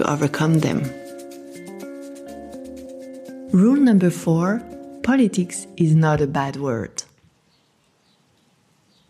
to overcome them. Rule number four politics is not a bad word.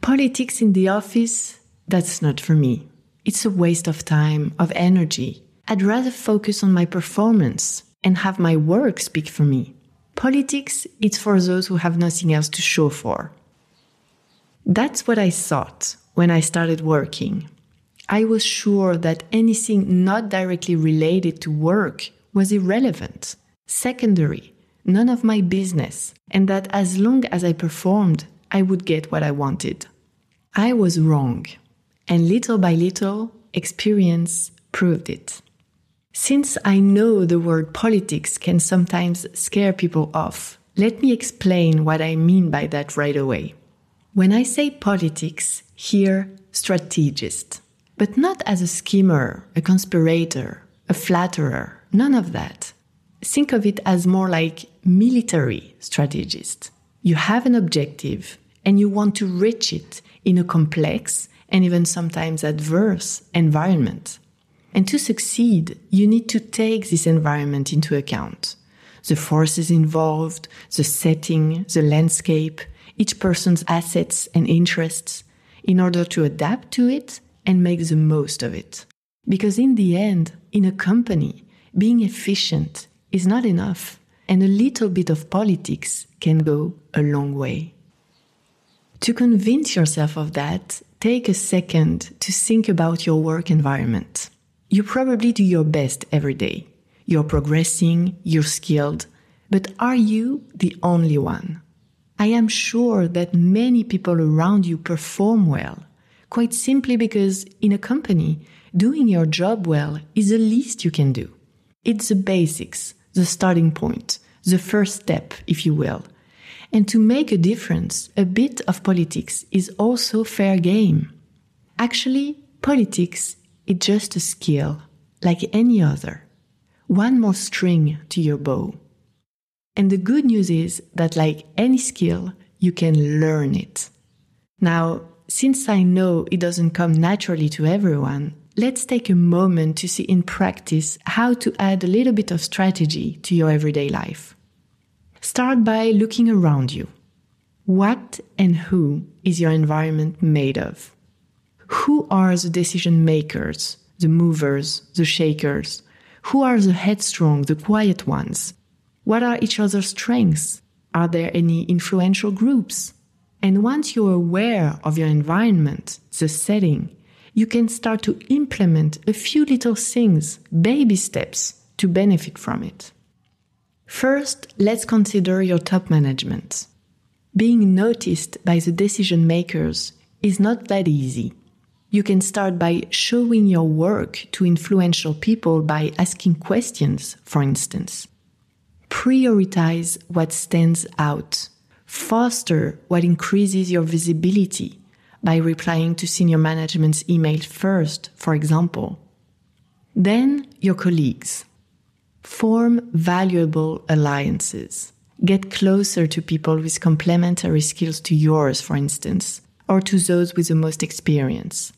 Politics in the office, that's not for me. It's a waste of time, of energy. I'd rather focus on my performance and have my work speak for me. Politics, it's for those who have nothing else to show for. That's what I thought when I started working. I was sure that anything not directly related to work was irrelevant, secondary, none of my business, and that as long as I performed, I would get what I wanted. I was wrong, and little by little, experience proved it. Since I know the word politics can sometimes scare people off, let me explain what I mean by that right away. When I say politics, here strategist, but not as a schemer, a conspirator, a flatterer, none of that. Think of it as more like military strategist. You have an objective and you want to reach it in a complex and even sometimes adverse environment. And to succeed, you need to take this environment into account. The forces involved, the setting, the landscape, each person's assets and interests in order to adapt to it and make the most of it. Because in the end, in a company, being efficient is not enough, and a little bit of politics can go a long way. To convince yourself of that, take a second to think about your work environment. You probably do your best every day. You're progressing, you're skilled, but are you the only one? I am sure that many people around you perform well, quite simply because in a company, doing your job well is the least you can do. It's the basics, the starting point, the first step, if you will. And to make a difference, a bit of politics is also fair game. Actually, politics is just a skill, like any other. One more string to your bow. And the good news is that, like any skill, you can learn it. Now, since I know it doesn't come naturally to everyone, let's take a moment to see in practice how to add a little bit of strategy to your everyday life. Start by looking around you. What and who is your environment made of? who are the decision makers, the movers, the shakers? Who are the headstrong, the quiet ones? What are each other's strengths? Are there any influential groups? And once you're aware of your environment, the setting, you can start to implement a few little things, baby steps, to benefit from it. First, let's consider your top management. Being noticed by the decision makers is not that easy. You can start by showing your work to influential people by asking questions, for instance. Prioritize what stands out. Foster what increases your visibility by replying to senior management's email first, for example. Then your colleagues. Form valuable alliances. Get closer to people with complementary skills to yours, for instance, or to those with the most experience.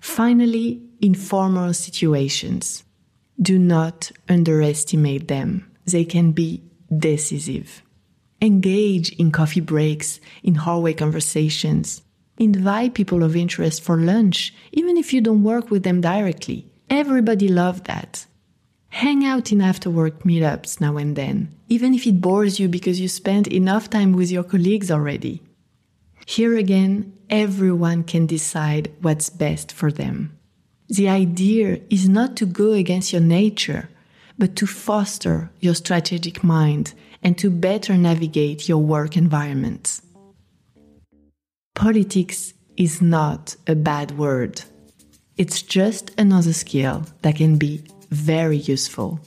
Finally, informal situations. Do not underestimate them. They can be decisive. Engage in coffee breaks, in hallway conversations. Invite people of interest for lunch, even if you don't work with them directly. Everybody loves that. Hang out in after work meetups now and then, even if it bores you because you spent enough time with your colleagues already. Here again, everyone can decide what's best for them. The idea is not to go against your nature, but to foster your strategic mind and to better navigate your work environment. Politics is not a bad word. It's just another skill that can be very useful.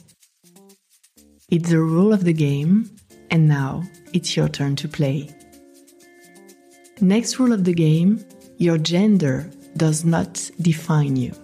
It's the rule of the game, and now it's your turn to play. Next rule of the game your gender does not define you.